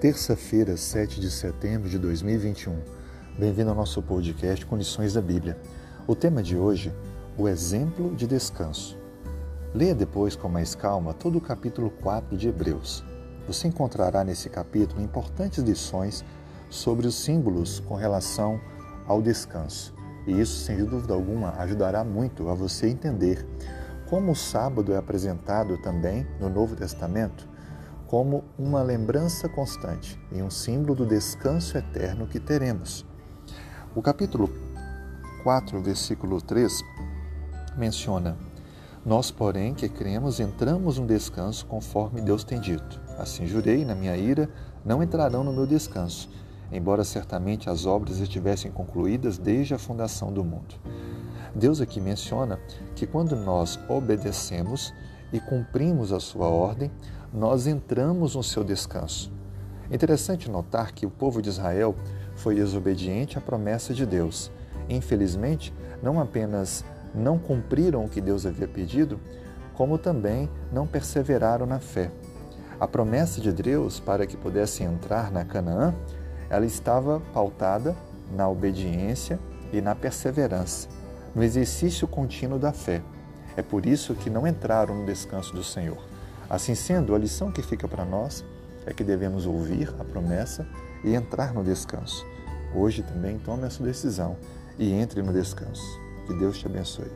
terça-feira, 7 de setembro de 2021. Bem-vindo ao nosso podcast Condições da Bíblia. O tema de hoje, o exemplo de descanso. Leia depois com mais calma todo o capítulo 4 de Hebreus. Você encontrará nesse capítulo importantes lições sobre os símbolos com relação ao descanso. E isso, sem dúvida alguma, ajudará muito a você entender como o sábado é apresentado também no Novo Testamento como uma lembrança constante e um símbolo do descanso eterno que teremos. O capítulo 4, versículo 3 menciona: Nós, porém, que cremos, entramos no descanso conforme Deus tem dito. Assim jurei, na minha ira, não entrarão no meu descanso, embora certamente as obras estivessem concluídas desde a fundação do mundo. Deus aqui menciona que quando nós obedecemos e cumprimos a sua ordem, nós entramos no seu descanso. Interessante notar que o povo de Israel foi desobediente à promessa de Deus. Infelizmente, não apenas não cumpriram o que Deus havia pedido, como também não perseveraram na fé. A promessa de Deus para que pudessem entrar na Canaã, ela estava pautada na obediência e na perseverança, no exercício contínuo da fé. É por isso que não entraram no descanso do Senhor. Assim sendo, a lição que fica para nós é que devemos ouvir a promessa e entrar no descanso. Hoje também tome essa decisão e entre no descanso. Que Deus te abençoe.